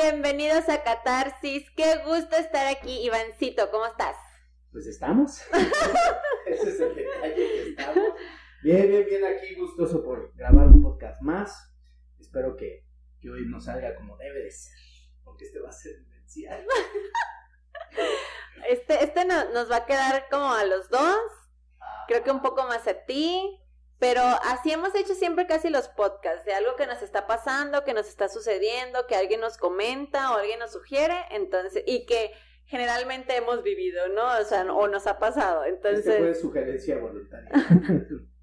bienvenidos a Catarsis. Qué gusto estar aquí, Ivancito, ¿cómo estás? Pues estamos. Ese es el detalle que estamos. Bien, bien, bien aquí, gustoso por grabar un podcast más. Espero que, que hoy nos salga como debe de ser, porque este va a ser vivencial. Este, este no- nos va a quedar como a los dos, creo que un poco más a ti, pero así hemos hecho siempre casi los podcasts, de algo que nos está pasando, que nos está sucediendo, que alguien nos comenta o alguien nos sugiere, entonces, y que generalmente hemos vivido, ¿no? O sea, o nos ha pasado, Este fue entonces... sugerencia voluntaria.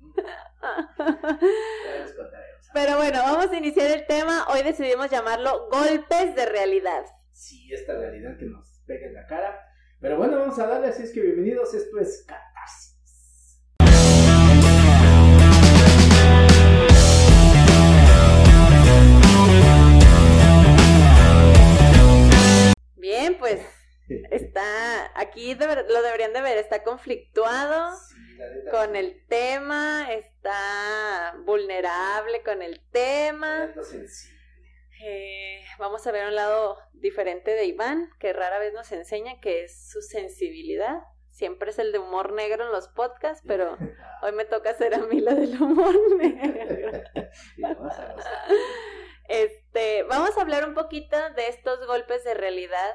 Pero bueno, vamos a iniciar el tema. Hoy decidimos llamarlo golpes de realidad. Sí, esta realidad que nos pega en la cara. Pero bueno, vamos a darle, así es que bienvenidos, esto es Catarsis. Bien, pues está aquí de lo deberían de ver, está conflictuado Sí, con el tema, está vulnerable con el tema. Eh, vamos a ver un lado diferente de Iván, que rara vez nos enseña que es su sensibilidad. Siempre es el de humor negro en los podcasts, pero hoy me toca hacer a mí la del humor negro. Este, vamos a hablar un poquito de estos golpes de realidad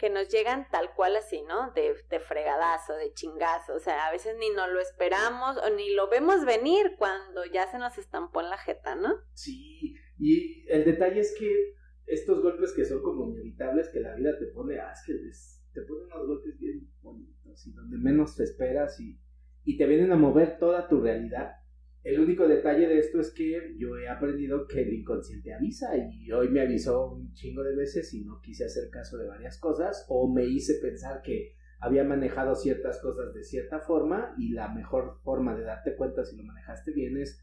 que nos llegan tal cual así, ¿no? De, de fregadazo, de chingazo. O sea, a veces ni nos lo esperamos o ni lo vemos venir cuando ya se nos estampó en la jeta, ¿no? Sí, y el detalle es que estos golpes que son como inevitables que la vida te pone, ah, es que te ponen unos golpes bien bonitos y donde menos te esperas y, y te vienen a mover toda tu realidad. El único detalle de esto es que yo he aprendido que el inconsciente avisa y hoy me avisó un chingo de veces y no quise hacer caso de varias cosas o me hice pensar que había manejado ciertas cosas de cierta forma y la mejor forma de darte cuenta si lo manejaste bien es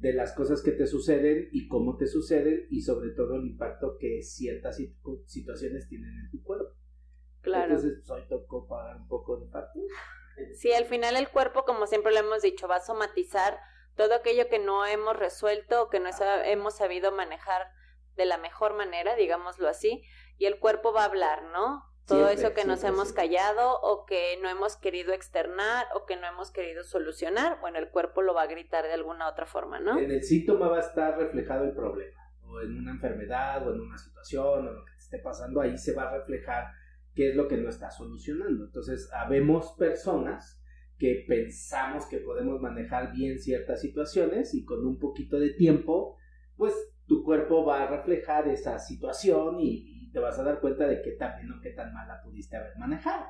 de las cosas que te suceden y cómo te suceden y sobre todo el impacto que ciertas situ- situaciones tienen en tu cuerpo. Claro. Entonces, pues, hoy tocó pagar un poco de factura. Sí, al final el cuerpo, como siempre lo hemos dicho, va a somatizar todo aquello que no hemos resuelto o que no hemos sabido manejar de la mejor manera, digámoslo así, y el cuerpo va a hablar, ¿no? Todo Siempre, eso que nos siempre, hemos callado o que no hemos querido externar o que no hemos querido solucionar, bueno, el cuerpo lo va a gritar de alguna otra forma, ¿no? En el síntoma va a estar reflejado el problema, o en una enfermedad, o en una situación, o lo que te esté pasando, ahí se va a reflejar qué es lo que no está solucionando. Entonces, habemos personas que pensamos que podemos manejar bien ciertas situaciones y con un poquito de tiempo, pues tu cuerpo va a reflejar esa situación y, y te vas a dar cuenta de que tan bien o qué tan mal la pudiste haber manejado.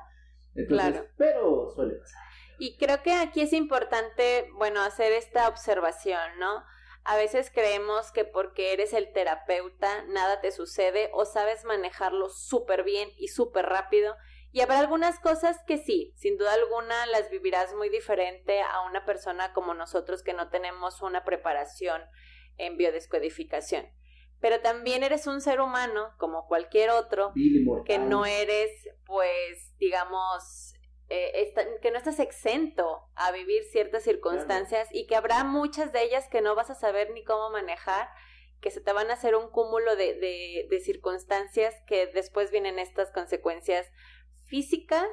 Entonces, Claro. pero suele pasar. Y creo que aquí es importante, bueno, hacer esta observación, ¿no? A veces creemos que porque eres el terapeuta nada te sucede o sabes manejarlo súper bien y súper rápido. Y habrá algunas cosas que sí, sin duda alguna las vivirás muy diferente a una persona como nosotros que no tenemos una preparación en biodescodificación. Pero también eres un ser humano como cualquier otro que no eres, pues, digamos, eh, que no estás exento a vivir ciertas circunstancias y que habrá muchas de ellas que no vas a saber ni cómo manejar, que se te van a hacer un cúmulo de, de, de circunstancias que después vienen estas consecuencias físicas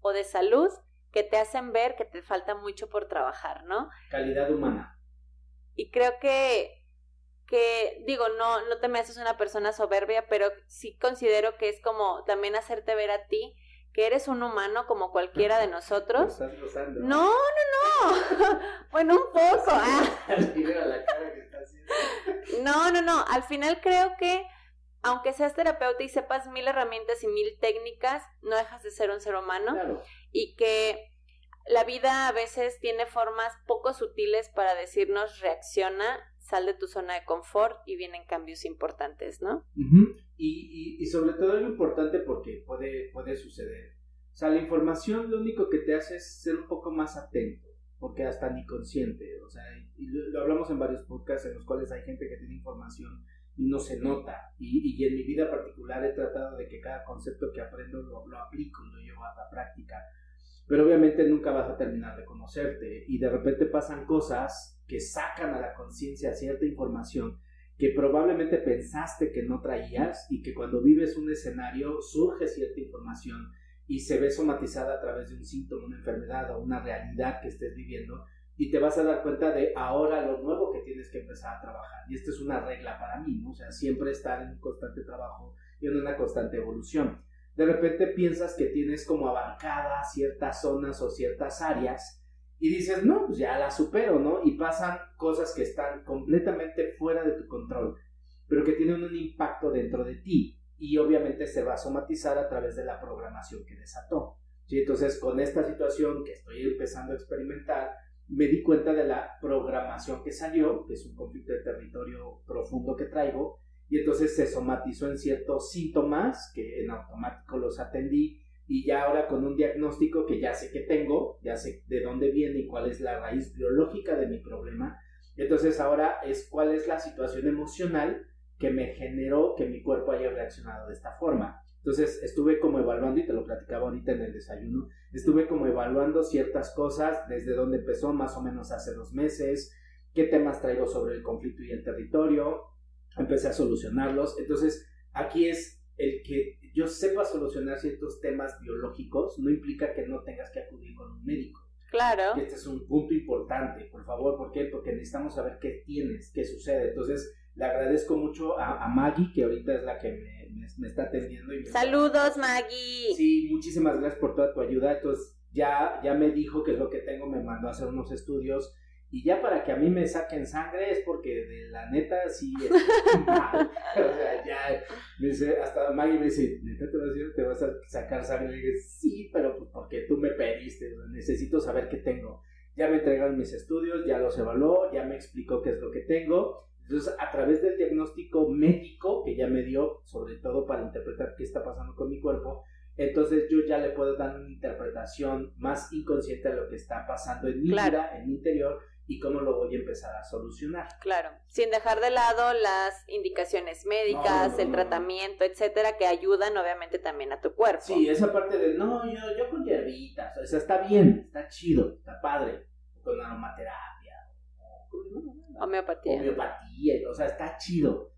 o de salud que te hacen ver que te falta mucho por trabajar, ¿no? calidad humana. Y creo que, que digo, no, no te me haces una persona soberbia, pero sí considero que es como también hacerte ver a ti que eres un humano como cualquiera de nosotros. estás rozando. No, no, no. bueno, un poco. ah. No, no, no. Al final creo que aunque seas terapeuta y sepas mil herramientas y mil técnicas, no dejas de ser un ser humano Claro. y que la vida a veces tiene formas poco sutiles para decirnos reacciona, sal de tu zona de confort y vienen cambios importantes, ¿no? Y, y, y sobre todo es lo importante porque puede, puede suceder. O sea, la información lo único que te hace es ser un poco más atento, porque hasta ni consciente. O sea, y lo, lo hablamos en varios podcasts en los cuales hay gente que tiene información y no se nota. Y, y en mi vida particular he tratado de que cada concepto que aprendo lo, lo aplico, lo llevo a la práctica. Pero obviamente nunca vas a terminar de conocerte y de repente pasan cosas que sacan a la conciencia cierta información que probablemente pensaste que no traías y que cuando vives un escenario surge cierta información y se ve somatizada a través de un síntoma, una enfermedad o una realidad que estés viviendo y te vas a dar cuenta de ahora lo nuevo que tienes que empezar a trabajar. Y esta es una regla para mí, ¿no? O sea, siempre estar en un constante trabajo y en una constante evolución. De repente piensas que tienes como abarcadas ciertas zonas o ciertas áreas y dices, no, pues ya la supero, ¿no? Y pasan cosas que están completamente fuera de tu control, pero que tienen un impacto dentro de ti y obviamente se va a somatizar a través de la programación que desató. ¿sí? Entonces, con esta situación que estoy empezando a experimentar, me di cuenta de la programación que salió, que es un conflicto de territorio profundo que traigo, y entonces se somatizó en ciertos síntomas que en automático los atendí y ya ahora con un diagnóstico que ya sé que tengo, ya sé de dónde viene y cuál es la raíz biológica de mi problema, entonces ahora es cuál es la situación emocional que me generó que mi cuerpo haya reaccionado de esta forma. Entonces estuve como evaluando, y te lo platicaba ahorita en el desayuno, estuve como evaluando ciertas cosas, desde dónde empezó más o menos hace dos meses, qué temas traigo sobre el conflicto y el territorio, empecé a solucionarlos. Entonces aquí es el que yo sepa solucionar ciertos temas biológicos no implica que no tengas que acudir con un médico. Claro. este es un punto importante, por favor, ¿por qué? Porque necesitamos saber qué tienes, qué sucede. Entonces, le agradezco mucho a, Maggie, que ahorita es la que me, me, está atendiendo. Y Saludos, Maggie. Sí, muchísimas gracias por toda tu ayuda. Entonces, ya, ya me dijo qué es lo que tengo, me mandó a hacer unos estudios y ya para que a mí me saquen sangre es porque de la neta sí es mal. o sea, ya me dice, hasta Maggie me dice, neta te vas a, te vas a sacar sangre. Y dije, sí, pero pues porque tú me pediste, necesito saber qué tengo. Ya me entregaron mis estudios, ya los evaluó, ya me explicó qué es lo que tengo. Entonces, a través del diagnóstico médico que ya me dio, sobre todo para interpretar qué está pasando con mi cuerpo, entonces yo ya le puedo dar una interpretación más inconsciente a lo que está pasando en mi vida, en mi interior, y cómo lo voy a empezar a solucionar. Claro, sin dejar de lado las indicaciones médicas, el tratamiento, etcétera, que ayudan obviamente también a tu cuerpo. Sí, esa parte de no, yo, yo con hierbitas, o sea, está bien, está chido, está padre, con aromaterapia, homeopatía. Homeopatía, o sea, está chido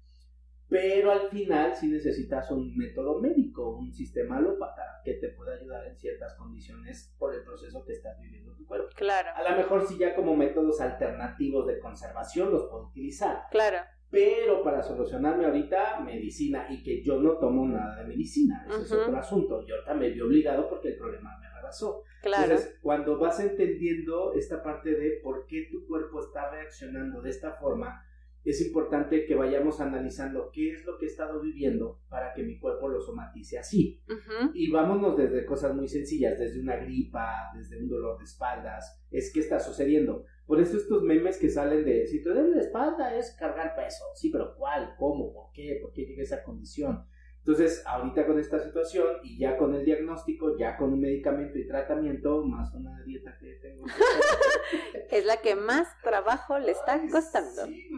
pero al final sí necesitas un método médico, un sistema alópata que te pueda ayudar en ciertas condiciones por el proceso que estás viviendo tu cuerpo. Claro. A lo mejor sí ya como métodos alternativos de conservación los puedo utilizar. Claro. Pero para solucionarme ahorita medicina y que yo no tomo nada de medicina, eso es otro asunto. Yo también vi obligado porque el problema me rebasó. Claro. Entonces, cuando vas entendiendo esta parte de por qué tu cuerpo está reaccionando de esta forma, es importante que vayamos analizando qué es lo que he estado viviendo para que mi cuerpo lo somatice así. Y vámonos desde cosas muy sencillas, desde una gripa, desde un dolor de espaldas, es qué está sucediendo. Por eso estos memes que salen de, si te duele la espalda es cargar peso, sí, pero ¿cuál? ¿Cómo? ¿Por qué? ¿Por qué llega esa condición? Entonces, ahorita con esta situación y ya con el diagnóstico, ya con un medicamento y tratamiento, más una dieta que tengo. es la que más trabajo le está costando. Sí,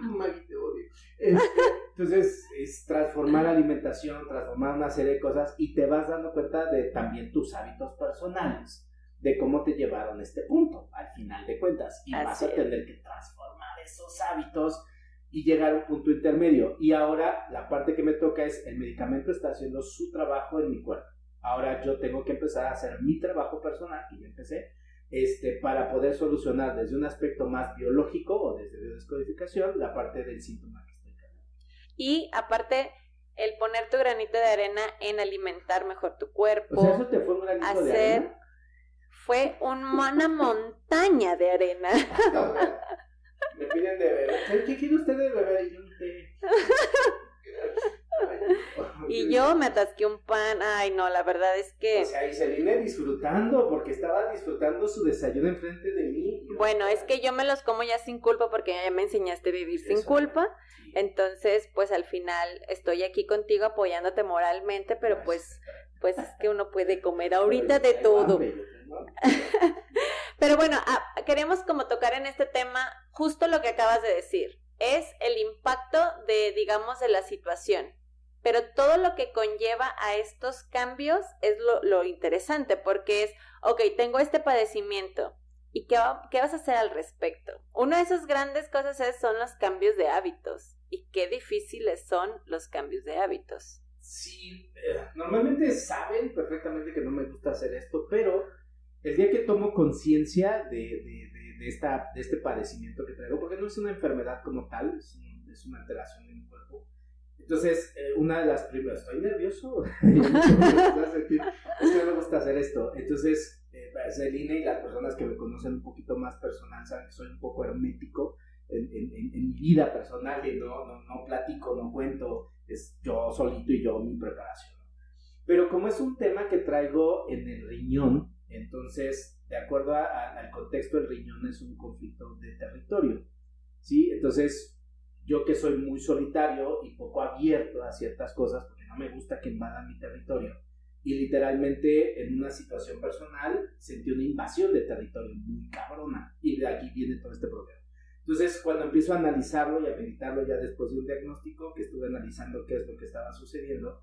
te odio. Este, entonces, es transformar alimentación, transformar una serie de cosas y te vas dando cuenta de también tus hábitos personales, de cómo te llevaron a este punto, al final de cuentas. Y vas a tener que transformar esos hábitos y llegar a un punto intermedio. Y ahora la parte que me toca es el medicamento está haciendo su trabajo en mi cuerpo. Ahora yo tengo que empezar a hacer mi trabajo personal, y yo empecé, este, para poder solucionar desde un aspecto más biológico o desde biodescodificación la parte del síntoma que estoy cargando. Y aparte, el poner tu granito de arena en alimentar mejor tu cuerpo. O sea, eso te fue un granito de arena. Fue una montaña de arena. Me piden de beber. ¿Qué quiere usted de beber? Y yo y yo me atasqué un pan. Ay, no, la verdad es que. O sea, y se vine disfrutando porque estaba disfrutando su desayuno enfrente de mí. Bueno, es que yo me los como ya sin culpa porque ya me enseñaste a vivir sin culpa. Entonces, pues al final estoy aquí contigo apoyándote moralmente, pero pues, pues es que uno puede comer ahorita de todo. Pero bueno, ah, queremos como tocar en este tema justo lo que acabas de decir. Es el impacto de, digamos, de la situación. Pero todo lo que conlleva a estos cambios es lo, interesante, porque es, ok, tengo este padecimiento, ¿y qué, qué, vas a hacer al respecto? Una de esas grandes cosas es, son los cambios de hábitos. y qué difíciles son los cambios de hábitos. Sí, eh, normalmente saben perfectamente que no me gusta hacer esto, pero el día que tomo conciencia de, de, de, esta, de este padecimiento que traigo, porque no es una enfermedad como tal, es, es una alteración en mi cuerpo, entonces, eh, una de las primeras, estoy nervioso, es que no me gusta hacer esto. Entonces, eh, Celina y las personas que me conocen un poquito más personal saben que soy un poco hermético en, en, en, mi vida personal y no, no, no, platico, no cuento, es yo solito y yo mi preparación. Pero como es un tema que traigo en el riñón, entonces, de acuerdo al contexto, el riñón es un conflicto de territorio. ¿sí? Entonces, yo que soy muy solitario y poco abierto a ciertas cosas, porque no me gusta que invadan mi territorio, y literalmente en una situación personal sentí una invasión de territorio muy cabrona, y de aquí viene todo este problema. Entonces, cuando empiezo a analizarlo y a meditarlo ya después de un diagnóstico, que estuve analizando qué es lo que estaba sucediendo,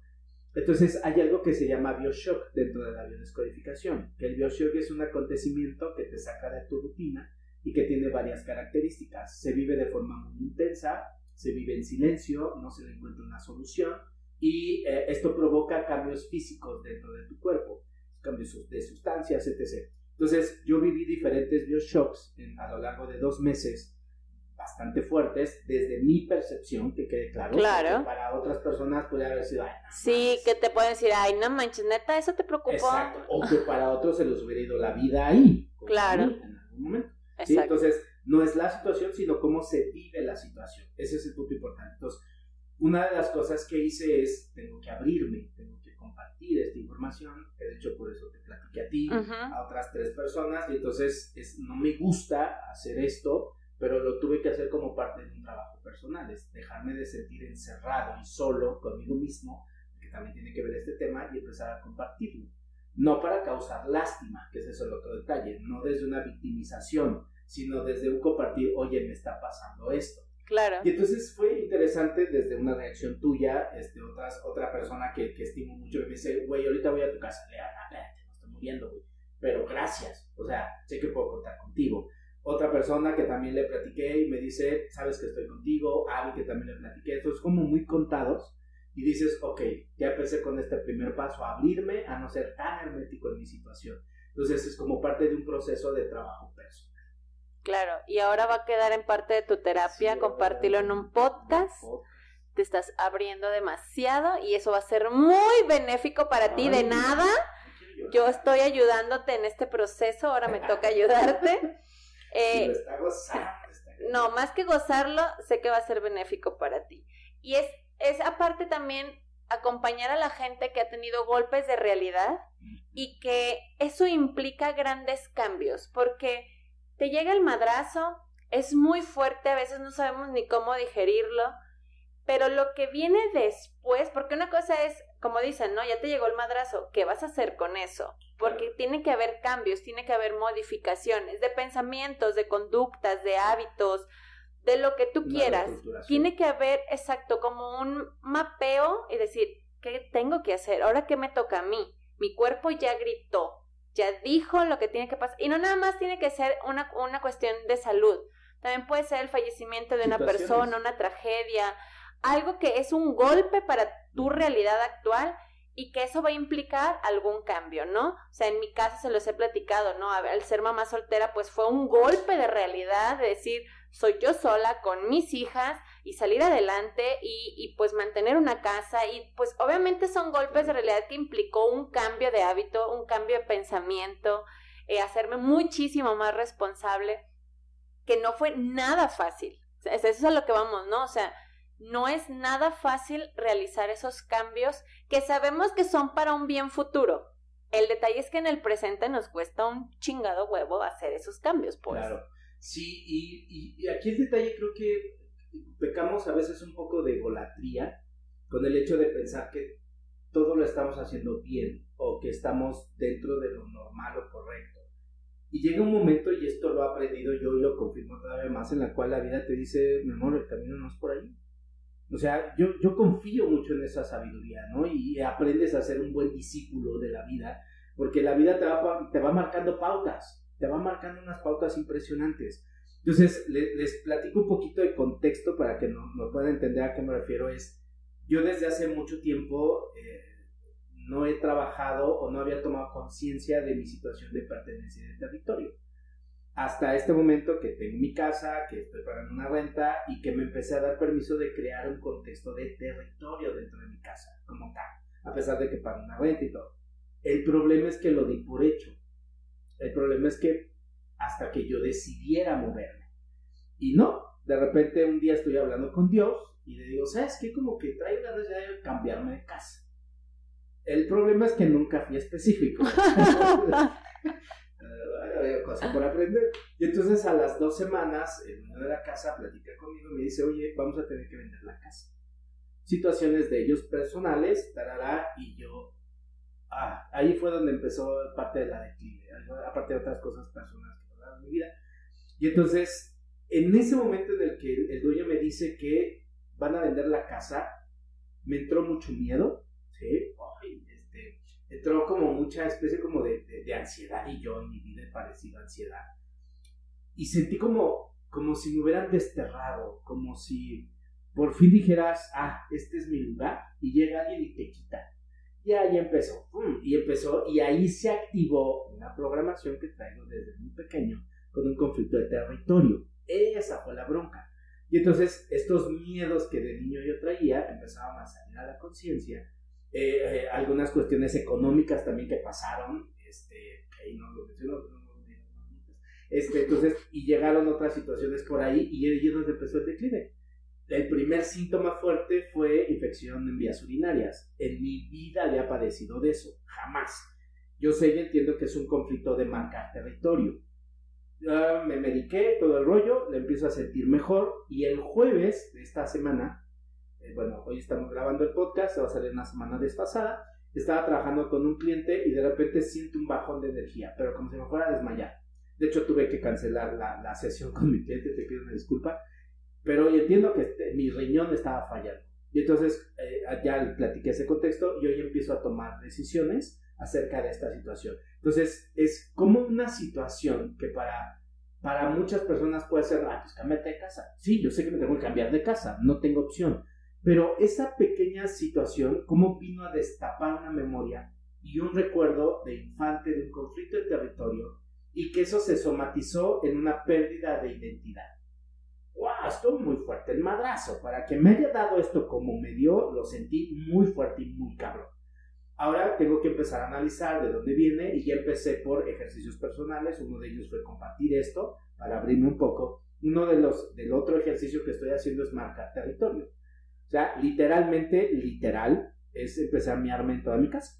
entonces hay algo que se llama bioshock dentro de la biodescodificación, que el bioshock es un acontecimiento que te saca de tu rutina y que tiene varias características. Se vive de forma muy intensa, se vive en silencio, no se encuentra una solución y eh, esto provoca cambios físicos dentro de tu cuerpo, cambios de sustancias, etc. Entonces yo viví diferentes bioshocks a lo largo de dos meses bastante fuertes desde mi percepción, que quede claro. Claro. Para otras personas puede haber sido, ay, Sí, que te pueden decir, ay, no manches, neta, eso te preocupó. Exacto. O que para otros se les hubiera ido la vida ahí. Claro. en algún momento. ¿sí? Entonces, no es la situación, sino cómo se vive la situación. Ese es el punto importante. Entonces, una de las cosas que hice es, tengo que abrirme, tengo que compartir esta información, que de hecho por eso te platiqué a ti, a otras tres personas, y entonces es, no me gusta hacer esto, pero lo tuve que hacer como parte de un trabajo personal, es dejarme de sentir encerrado y solo conmigo mismo, que también tiene que ver este tema, y empezar a compartirlo. No para causar lástima, que ese es el otro detalle, no desde una victimización, sino desde un compartir, oye, me está pasando esto. Claro. Y entonces fue interesante desde una reacción tuya, este, otras, otra persona que, que estimo mucho me dice, güey, ahorita voy a tu casa, le espérate, no estoy muriendo, güey, pero gracias, o sea, sé que puedo contar contigo. Otra persona que también le platiqué y me dice, sabes que estoy contigo, alguien que también le platiqué, esto es como muy contados y dices, ok, ya empecé con este primer paso, a abrirme, a no ser tan hermético en mi situación. Entonces es como parte de un proceso de trabajo personal. Claro, y ahora va a quedar en parte de tu terapia, compartirlo en un podcast. Te estás abriendo demasiado y eso va a ser muy benéfico para ti. De nada, yo estoy ayudándote en este proceso, ahora me toca ayudarte. Eh, no, más que gozarlo, sé que va a ser benéfico para ti. Y es, es aparte también acompañar a la gente que ha tenido golpes de realidad y que eso implica grandes cambios, porque te llega el madrazo, es muy fuerte, a veces no sabemos ni cómo digerirlo, pero lo que viene después, porque una cosa es, como dicen, no, ya te llegó el madrazo, ¿qué vas a hacer con eso? Porque tiene que haber cambios, tiene que haber modificaciones de pensamientos, de conductas, de hábitos, de lo que tú quieras. Tiene que haber, exacto, como un mapeo y decir, ¿qué tengo que hacer? Ahora, ¿qué me toca a mí? Mi cuerpo ya gritó, ya dijo lo que tiene que pasar. Y no nada más tiene que ser una, una cuestión de salud. También puede ser el fallecimiento de una persona, una tragedia, algo que es un golpe para tu realidad actual y que eso va a implicar algún cambio, ¿no? O sea, en mi caso se los he platicado, ¿no? Al ser mamá soltera, pues fue un golpe de realidad, de decir, soy yo sola con mis hijas y salir adelante y, y, pues mantener una casa y pues obviamente son golpes de realidad que implicó un cambio de hábito, un cambio de pensamiento, eh, hacerme muchísimo más responsable, que no fue nada fácil. eso es a lo que vamos, ¿no? O sea, no es nada fácil realizar esos cambios que sabemos que son para un bien futuro. El detalle es que en el presente nos cuesta un chingado huevo hacer esos cambios, pues. Claro. Sí, y, y, aquí el detalle creo que pecamos a veces un poco de golatría con el hecho de pensar que todo lo estamos haciendo bien o que estamos dentro de lo normal o correcto. Y llega un momento, y esto lo he aprendido yo y lo confirmo todavía más, en la cual la vida te dice, mi amor, el camino no es por ahí. O sea, yo, yo confío mucho en esa sabiduría, ¿no? Y aprendes a ser un buen discípulo de la vida, porque la vida te va, te va marcando pautas, te va marcando unas pautas impresionantes. Entonces, les platico un poquito de contexto para que no, no, puedan entender a qué me refiero. Es, yo desde hace mucho tiempo eh, no he trabajado o no había tomado conciencia de mi situación de pertenencia de territorio. Hasta este momento que tengo mi casa, que estoy pagando una renta y que me empecé a dar permiso de crear un contexto de territorio dentro de mi casa, como tal, a pesar de que pago una renta y todo. El problema es que lo di por hecho. El problema es que hasta que yo decidiera moverme. Y no, de repente un día estoy hablando con Dios y le digo, ¿sabes qué? Como que traigo ganas ya de cambiarme de casa. El problema es que nunca fui específico. cosas por aprender. Y entonces a las dos semanas, el dueño de la casa platica conmigo y me dice, oye, vamos a tener que vender la casa. Situaciones de ellos personales, tarará, y yo, ah, ahí fue donde empezó parte de la declive, aparte de otras cosas personales mi vida. Y entonces, en ese momento en el que el dueño me dice que van a vender la casa, me entró mucho miedo, ¿sí? este, entró como mucha especie como de, de, ansiedad y yo en mi vida he parecido ansiedad. Y sentí como, como si me hubieran desterrado, como si por fin dijeras, ah, este es mi lugar, y llega alguien y te quita. Y ahí empezó, y empezó, y ahí se activó una programación que traigo desde muy pequeño, con un conflicto de territorio. Esa fue la bronca. Y entonces estos miedos que de niño yo traía empezaban a salir a la conciencia. Eh, eh, algunas cuestiones económicas también que pasaron, este, ahí no lo menciono, no, no, este, entonces, y llegaron otras situaciones por ahí y ahí es donde empezó el declive. El primer síntoma fuerte fue infección en vías urinarias. En mi vida había padecido de eso, jamás. Yo sé y entiendo que es un conflicto de marcar territorio ya me mediqué, todo el rollo, le empiezo a sentir mejor y el jueves de esta semana, eh, bueno, hoy estamos grabando el podcast, se va a salir una semana desfasada, estaba trabajando con un cliente y de repente siento un bajón de energía, pero como si me fuera a desmayar. De hecho, tuve que cancelar la, la sesión con mi cliente, te pido una disculpa, pero hoy entiendo que este, mi riñón estaba fallando. Y entonces eh, ya platiqué ese contexto y hoy empiezo a tomar decisiones acerca de esta situación. Entonces, es como una situación que para, para muchas personas puede ser, ah, pues cámbiate de casa. Sí, yo sé que me tengo que cambiar de casa, no tengo opción. Pero esa pequeña situación, ¿cómo vino a destapar una memoria y un recuerdo de infante de un conflicto de territorio y que eso se somatizó en una pérdida de identidad? ¡Wow! Estuvo muy fuerte el madrazo. Para que me haya dado esto como me dio, lo sentí muy fuerte y muy cabrón. Ahora tengo que empezar a analizar de dónde viene y ya empecé por ejercicios personales. Uno de ellos fue compartir esto para abrirme un poco. Uno de los del otro ejercicio que estoy haciendo es marcar territorio. O sea, literalmente, literal, es empezar a miarme en toda mi casa.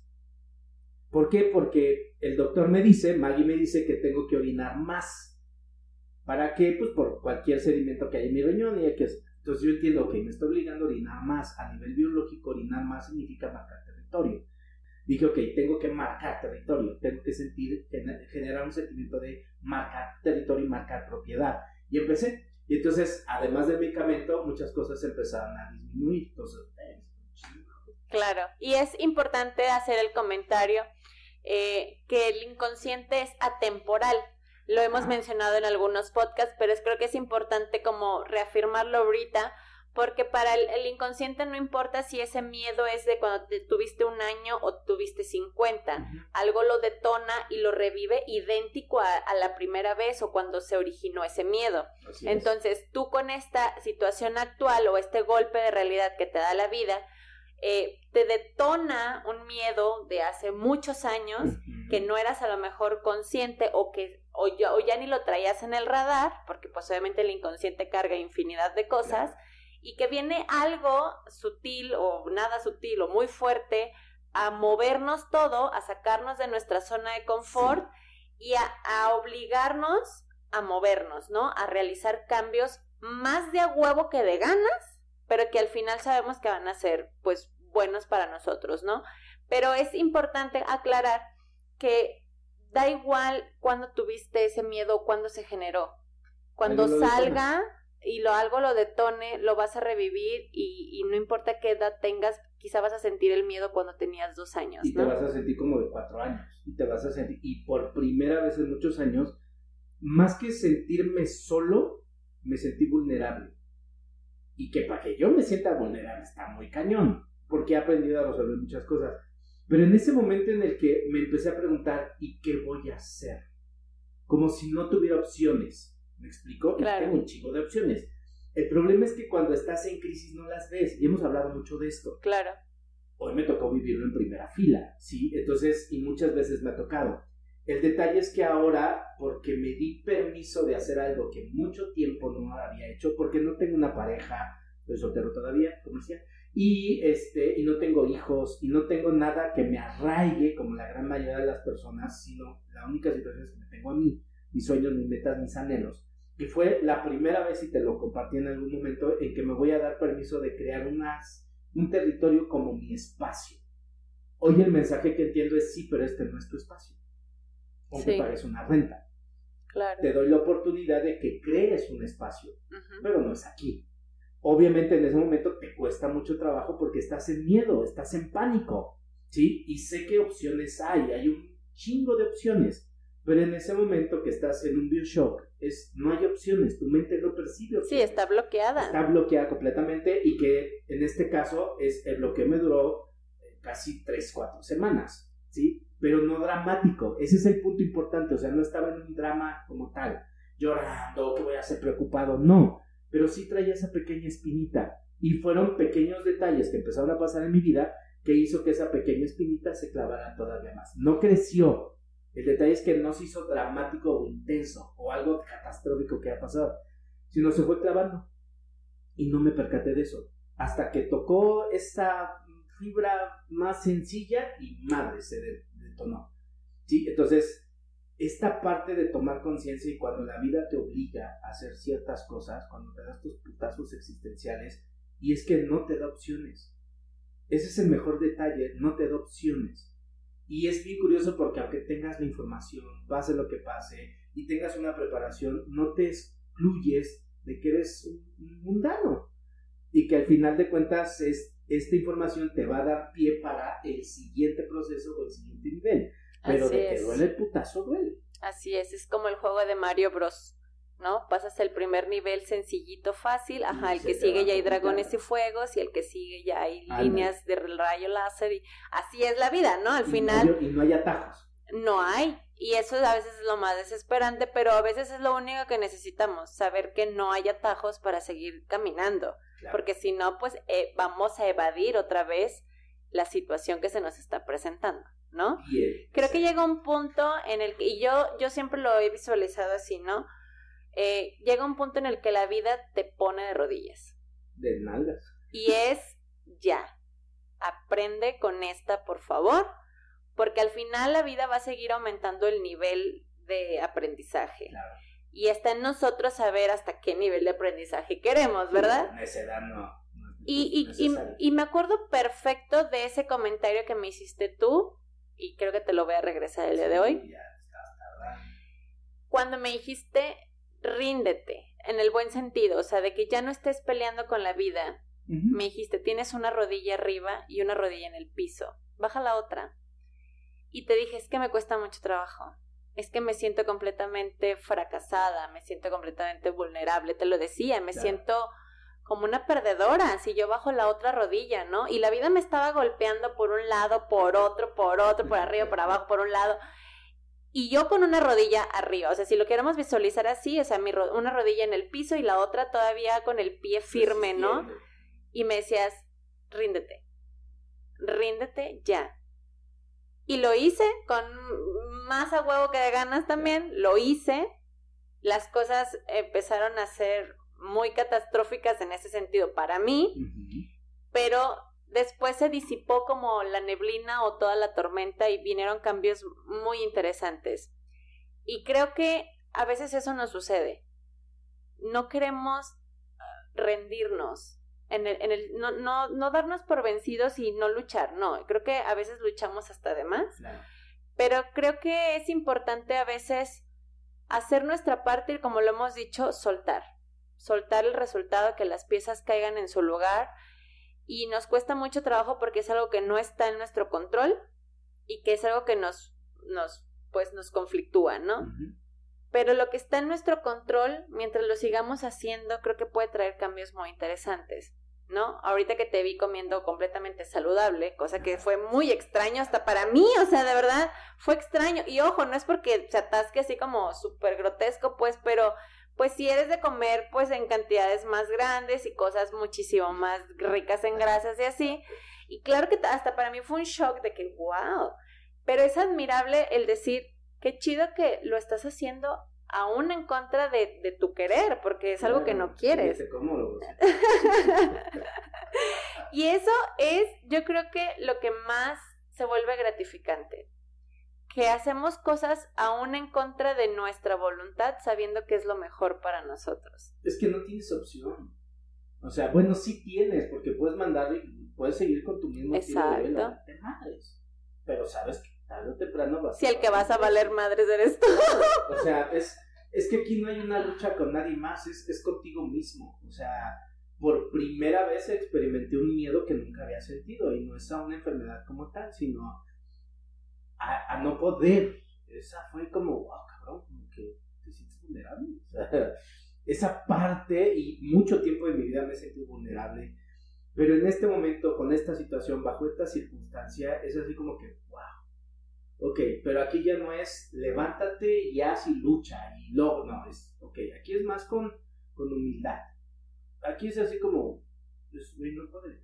¿Por qué? Porque el doctor me dice, Maggie me dice que tengo que orinar más. ¿Para qué? Pues por cualquier sedimento que hay en mi riñón y que entonces yo entiendo que me está obligando a orinar más. A nivel biológico, orinar más significa marcar territorio dije, ok, tengo que marcar territorio, tengo que sentir, generar un sentimiento de marcar territorio y marcar propiedad. Y empecé. Y entonces, además del medicamento, muchas cosas empezaron a disminuir. Entonces, claro, y es importante hacer el comentario eh, que el inconsciente es atemporal. Lo hemos mencionado en algunos podcasts, pero es, creo que es importante como reafirmarlo ahorita porque para el, inconsciente no importa si ese miedo es de cuando tuviste un año o tuviste 50, algo lo detona y lo revive idéntico a, la primera vez o cuando se originó ese miedo. Entonces, tú con esta situación actual o este golpe de realidad que te da la vida, eh, te detona un miedo de hace muchos años que no eras a lo mejor consciente o que o ya, o ya, ni lo traías en el radar, porque pues obviamente el inconsciente carga infinidad de cosas y que viene algo sutil o nada sutil o muy fuerte a movernos todo, a sacarnos de nuestra zona de confort y a, obligarnos a movernos, ¿no? A realizar cambios más de a huevo que de ganas, pero que al final sabemos que van a ser pues buenos para nosotros, ¿no? Pero es importante aclarar que da igual cuando tuviste ese miedo, cuando se generó. Cuando salga, y lo algo lo detone, lo vas a revivir y, no importa qué edad tengas, quizá vas a sentir el miedo cuando tenías dos años. Y te vas a sentir como de cuatro años. Y te vas a sentir, y por primera vez en muchos años, más que sentirme solo, me sentí vulnerable. Y que para que yo me sienta vulnerable está muy cañón, porque he aprendido a resolver muchas cosas. Pero en ese momento en el que me empecé a preguntar, ¿y qué voy a hacer? Como si no tuviera opciones. ¿Me explico? Claro. Tengo un chingo de opciones. El problema es que cuando estás en crisis no las ves. Y hemos hablado mucho de esto. Claro. Hoy me tocó vivirlo en primera fila, ¿sí? Entonces, y muchas veces me ha tocado. El detalle es que ahora, porque me di permiso de hacer algo que mucho tiempo no había hecho, porque no tengo una pareja, estoy soltero todavía, como decía, y, este, y no tengo hijos, y no tengo nada que me arraigue como la gran mayoría de las personas, sino la única situación es que me tengo a mí, mis sueños, mis metas, mis anhelos. Y fue la primera vez, y te lo compartí en algún momento, en que me voy a dar permiso de crear unas, un territorio como mi espacio. Hoy el mensaje que entiendo es sí, pero este no es tu espacio aunque Sí. pagues una renta. Claro. Te doy la oportunidad de que crees un espacio, pero no es aquí. Obviamente en ese momento te cuesta mucho trabajo porque estás en miedo, estás en pánico, ¿sí? Y sé qué opciones hay, hay un chingo de opciones, pero en ese momento que estás en un bioshock, es, no hay opciones, tu mente no percibe Sí, opciones. está bloqueada. Está bloqueada completamente y que en este caso es el bloqueo me duró eh, casi 3, 4 semanas, ¿sí? Pero no dramático, ese es el punto importante, o sea, no estaba en un drama como tal, llorando, que voy a ser preocupado, no, pero sí traía esa pequeña espinita y fueron pequeños detalles que empezaron a pasar en mi vida que hizo que esa pequeña espinita se clavara todavía más. No creció, el detalle es que no se hizo dramático o intenso o algo catastrófico que ha pasado, sino se fue clavando y no me percaté de eso. Hasta que tocó esa fibra más sencilla y madre se de- detonó. ¿Sí? Entonces, esta parte de tomar conciencia y cuando la vida te obliga a hacer ciertas cosas, cuando te das tus putazos existenciales, y es que no te da opciones. Ese es el mejor detalle, no te da opciones. Y es bien curioso porque aunque tengas la información, pase lo que pase, y tengas una preparación, no te excluyes de que eres un mundano. Y que al final de cuentas es, esta información te va a dar pie para el siguiente proceso o el siguiente nivel. Pero Así de que es. duele el putazo, duele. Así es, es como el juego de Mario Bros. ¿No? Pasas el primer nivel sencillito, fácil, ajá, el que sigue ya hay dragones y fuegos, y el que sigue ya hay líneas de rayo láser, y así es la vida, ¿no? Al Y final no hay- y no hay atajos. no hay, y eso a veces es lo más desesperante, pero a veces es lo único que necesitamos, saber que no hay atajos para seguir caminando, Claro. porque si no, pues eh, vamos a evadir otra vez la situación que se nos está presentando, ¿no? Bien. Creo que llega un punto en el que, y yo, yo siempre lo he visualizado así, ¿no? Eh, llega un punto en el que la vida te pone de rodillas. De nalgas. Y es ya. Aprende con esta, por favor, porque al final la vida va a seguir aumentando el nivel de aprendizaje. Claro. Y está en nosotros saber hasta qué nivel de aprendizaje queremos, ¿verdad? En esa edad no. Y, y, y, necesario. y me acuerdo perfecto de ese comentario que me hiciste tú, y creo que te lo voy a regresar el día de hoy. Sí, ya estás tardando. cuando me dijiste ríndete, en el buen sentido, o sea, de que ya no estés peleando con la vida, me dijiste tienes una rodilla arriba y una rodilla en el piso, baja la otra. Y te dije, es que me cuesta mucho trabajo, es que me siento completamente fracasada, me siento completamente vulnerable, te lo decía, me Claro. siento como una perdedora si yo bajo la otra rodilla, ¿no? Y la vida me estaba golpeando por un lado, por otro, por otro, por arriba, por abajo, por un lado. Y yo con una rodilla arriba, o sea, si lo queremos visualizar así, o sea, mi ro- una rodilla en el piso y la otra todavía con el pie firme, ¿no? Y me decías, ríndete, ríndete ya. Y lo hice con más a huevo que de ganas también, lo hice. Las cosas empezaron a ser muy catastróficas en ese sentido para mí, pero después se disipó como la neblina o toda la tormenta y vinieron cambios muy interesantes. Y creo que a veces eso nos sucede. No queremos ah, rendirnos, en el, en el, no, no, no darnos por vencidos y no luchar, no, creo que a veces luchamos hasta de más, pero creo que es importante a veces hacer nuestra parte y como lo hemos dicho, soltar, soltar el resultado, que las piezas caigan en su lugar y nos cuesta mucho trabajo porque es algo que no está en nuestro control y que es algo que nos, nos pues nos conflictúa, ¿no? Pero lo que está en nuestro control, mientras lo sigamos haciendo, creo que puede traer cambios muy interesantes. ¿no? Ahorita que te vi comiendo completamente saludable, cosa que fue muy extraño hasta para mí, o sea, de verdad fue extraño. Y ojo, no es porque se atasque así como súper grotesco, pues, pero pues si eres de comer pues en cantidades más grandes y cosas muchísimo más ricas en grasas y así. Y claro que hasta para mí fue un shock de que, wow, pero es admirable el decir, qué chido que lo estás haciendo aún en contra de, tu querer, porque es algo que no quieres. y eso es, yo creo que lo que más se vuelve gratificante, que hacemos cosas aún en contra de nuestra voluntad, sabiendo que es lo mejor para nosotros. Es que no tienes opción. O sea, bueno, sí tienes, porque puedes mandarle, puedes seguir con tu mismo Exacto. estilo de pero sabes que tarde o temprano vas Si el que vas a valer madres eres tú. O sea, es, es que aquí no hay una lucha con nadie más, es, es contigo mismo. O sea, por primera vez experimenté un miedo que nunca había sentido y no es a una enfermedad como tal, sino a, a no poder. Esa fue como, wow, cabrón, como que te sientes vulnerable. O sea, esa parte y mucho tiempo de mi vida me sentido vulnerable. Pero en este momento, con esta situación, bajo esta circunstancia, es así como que, wow, Ok, pero aquí ya no es levántate y haz y lucha y luego, no, es, ok, aquí es más con, con humildad. Aquí es así como, pues, no puede.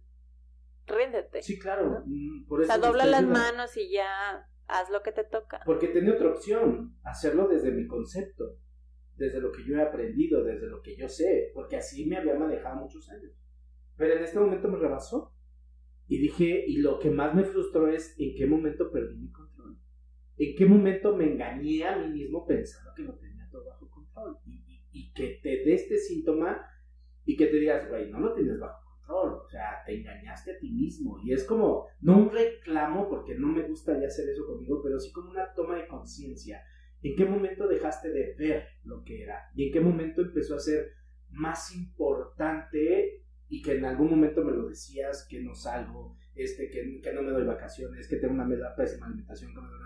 Ríndete. Sí, claro. Mm, por eso o sea, dobla las manos y ya haz lo que te toca. Porque tenía otra opción, hacerlo desde mi concepto, desde lo que yo he aprendido, desde lo que yo sé, porque así me había manejado muchos años. Pero en este momento me rebasó. Y dije, y lo que más me frustró es en qué momento perdí mi concepto en qué momento me engañé a mí mismo pensando que lo tenía todo bajo control. Y, que te dé este síntoma y que te digas, güey, no lo tienes bajo control. O sea, te engañaste a ti mismo. Y es como, no un reclamo, porque no me gustaría hacer eso conmigo, pero sí como una toma de conciencia. ¿En qué momento dejaste de ver lo que era? ¿Y en qué momento empezó a ser más importante y que en algún momento me lo decías, que no salgo, este, que, que no me doy vacaciones, que tengo una pésima alimentación, que me doy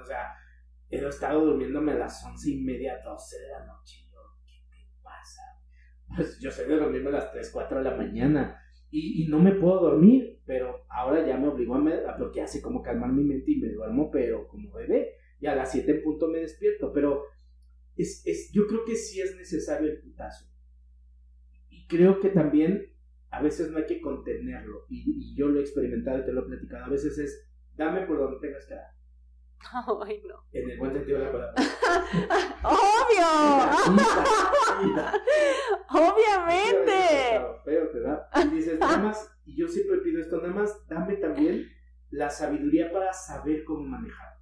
o sea, he estado durmiéndome a las once y media, doce de la noche. ¿qué te pasa? Pues yo sé de dormirme a las tres, cuatro de la mañana y, no me puedo dormir, pero ahora ya me obligo a, me, porque hace como calmar mi mente y me duermo, pero como bebé, y a las siete en punto me despierto, pero es, es, yo creo que sí es necesario el putazo. Y creo que también a veces no hay que contenerlo, y, y yo lo he experimentado y te lo he platicado, a veces es, dame por donde tengas que dar Ay, no. En el buen sentido de la palabra. ¡Obvio! ¡Obviamente! Feo te da. Y dices, nada más, y yo siempre pido esto, nada más dame también la sabiduría para saber cómo manejar.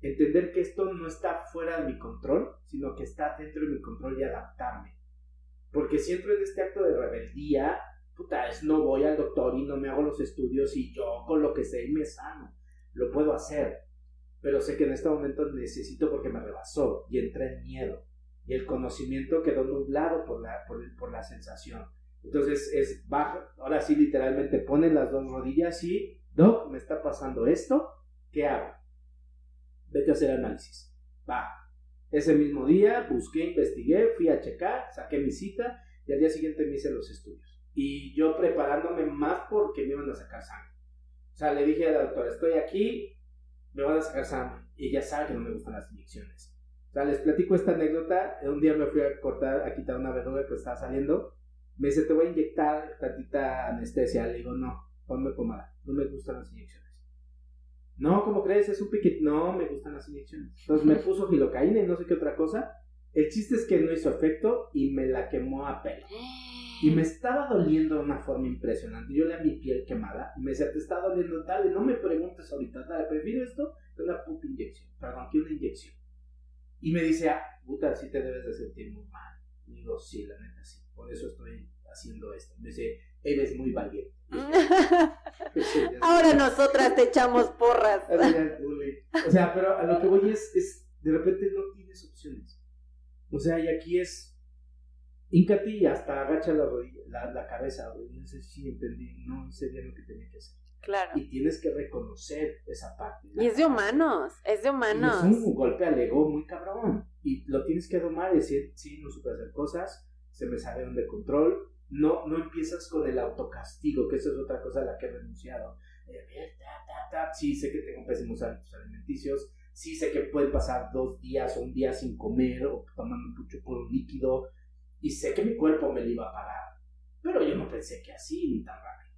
Entender que esto no está fuera de mi control, sino que está dentro de mi control y adaptarme. Porque siempre en este acto de rebeldía, puta, es no voy al doctor y no me hago los estudios y yo con lo que sé me sano. Lo puedo hacer pero sé que en este momento necesito porque me rebasó y entré en miedo. Y el conocimiento quedó nublado por la, por, la sensación. Entonces es baja, ahora sí literalmente ponen las dos rodillas y, Doc, me está pasando esto, ¿qué hago? Vete a hacer análisis. Va. Ese mismo día busqué, investigué, fui a checar, saqué mi cita y al día siguiente me hice los estudios. Y yo preparándome más porque me iban a sacar sangre. O sea, le dije al doctor, estoy aquí, me van a sacar sangre. Y ella sabe que no me gustan las inyecciones. O sea, les platico esta anécdota. Un día me fui a cortar, a quitar una verruga que estaba saliendo. Me dice, te voy a inyectar tantita anestesia. Le digo, no, ponme pomada. No me gustan las inyecciones. No, ¿cómo crees? Es un piquete. No, me gustan las inyecciones. Entonces me puso filocaína y no sé qué otra cosa. El chiste es que no hizo efecto y me la quemó a pelo. Y me estaba doliendo de una forma impresionante. Yo le a mi piel quemada y me decía, te está doliendo tal. Y no me preguntes ahorita, dale, prefiero esto que una puta inyección. Perdón, que una inyección. Y me dice, ah, puta, sí te debes de sentir muy mal. Y digo, sí, la neta, sí. Por eso estoy haciendo esto. Me dice, eres muy valiente. Ahora nosotras te echamos porras. o sea, pero a lo que voy es, es, de repente no tienes opciones. O sea, y aquí es Híncate y hasta agacha la, rodilla, la, cabeza, No sé si entendí, no sé bien lo que tenía que hacer. Claro. Y tienes que reconocer esa parte. Y es de humanos, es de humanos. es un golpe al ego muy cabrón. Y lo tienes que domar y decir, sí, no supe hacer cosas, se me salieron de control. No, no empiezas con el autocastigo, que eso es otra cosa a la que he renunciado. Eh, sí, sé que tengo pésimos hábitos alimenticios, sí sé que pueden pasar dos días o un día sin comer o tomando mucho puro líquido, y sé que mi cuerpo me lo iba a pagar, pero yo no pensé que así ni tan rápido.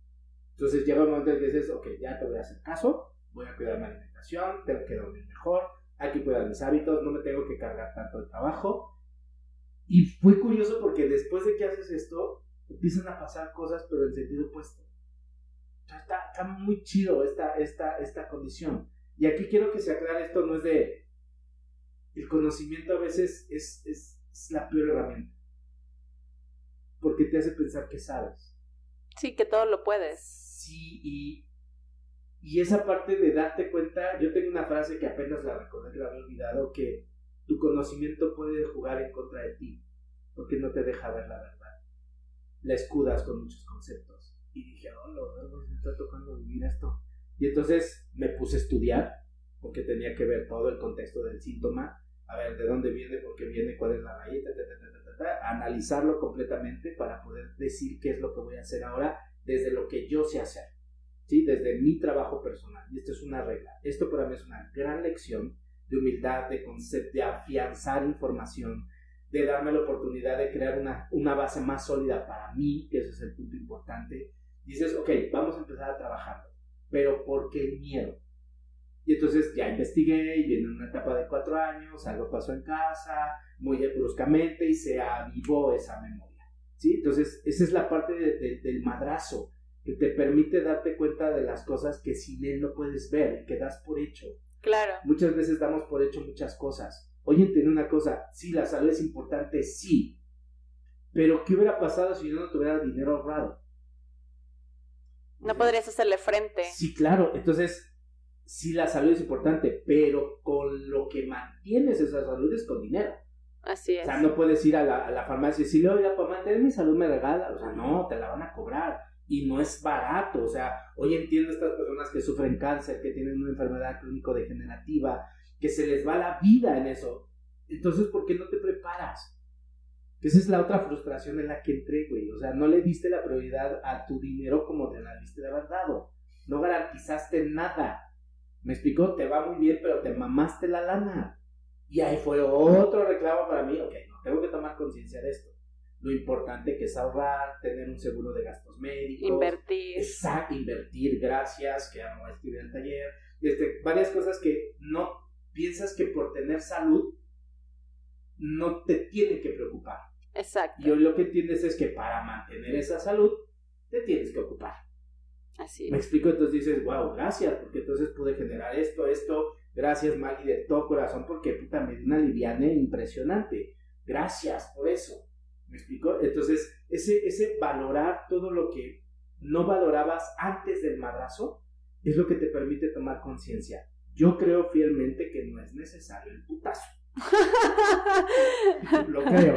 Entonces llega un momento en que dices, ok, ya te voy a hacer caso, voy a cuidar mi alimentación, tengo que dormir mejor, hay que cuidar mis hábitos, no me tengo que cargar tanto el trabajo. Y fue curioso porque después de que haces esto, empiezan a pasar cosas, pero en sentido opuesto. Está, está muy chido esta, esta, esta condición. Y aquí quiero que se aclare esto, no es de... El conocimiento a veces es, es, es la peor herramienta. Porque te hace pensar que sabes. Sí, que todo lo puedes. Sí, y y esa parte de darte cuenta, yo tengo una frase que apenas la recordé, la había olvidado, que tu conocimiento puede jugar en contra de ti, porque no te deja ver la verdad. La escudas con muchos conceptos. Y dije, oh, lo, me está tocando vivir esto. Y entonces me puse a estudiar, porque tenía que ver todo el contexto del síntoma, a ver de dónde viene, por qué viene, cuál es la raíz, analizarlo completamente para poder decir qué es lo que voy a hacer ahora desde lo que yo sé hacer. ¿sí? desde mi trabajo personal. Y esto es una regla. Esto para mí es una gran lección de humildad, de concepto, de afianzar información, de darme la oportunidad de crear una, una base más sólida para mí, que ese es el punto importante. Dices, ok, vamos a empezar a trabajarlo, pero ¿por qué el miedo? Y entonces ya investigué y en una etapa de cuatro años, algo pasó en casa, muy bruscamente y se avivó esa memoria. ¿sí? Entonces, esa es la parte del madrazo que te permite darte cuenta de las cosas que sin él no puedes ver, que das por hecho. Claro. Muchas veces damos por hecho muchas cosas. Oye, entiende una cosa, sí, la salud es importante, sí. Pero, ¿qué hubiera pasado si yo no tuviera dinero ahorrado? No podrías hacerle frente. Sí, claro. Entonces, sí, la salud es importante, pero con lo que mantienes esa salud es con dinero. Así es. O sea, no puedes ir a la, a la farmacia y decirle, oiga, para mantener mi salud me regala. O sea, no, te la van a cobrar y no es barato. O sea, hoy entiendo a estas personas que sufren cáncer, que tienen una enfermedad crónico-degenerativa, que se les va la vida en eso. Entonces, ¿por qué no te preparas? Esa es la otra frustración en la que entré, güey. O sea, no le diste la prioridad a tu dinero como te la diste de haber dado. No garantizaste nada. Me explicó, te va muy bien, pero te mamaste la lana. Y ahí fue otro reclamo para mí. Ok, no, tengo que tomar conciencia de esto lo importante que es ahorrar, tener un seguro de gastos médicos. Invertir. Exacto, invertir, gracias, que ya no voy a escribir el taller. Este, varias cosas que no piensas que por tener salud no te tienen que preocupar. Exacto. Y hoy lo que entiendes es que para mantener esa salud te tienes que ocupar. Así. Me explico, entonces dices, wow, gracias, porque entonces pude generar esto, esto, gracias Maggie de todo corazón, porque puta, me dio una liviane impresionante. Gracias por eso. ¿Me explico? Entonces, ese, ese valorar todo lo que no valorabas antes del madrazo es lo que te permite tomar conciencia. Yo creo fielmente que no es necesario el putazo. lo creo.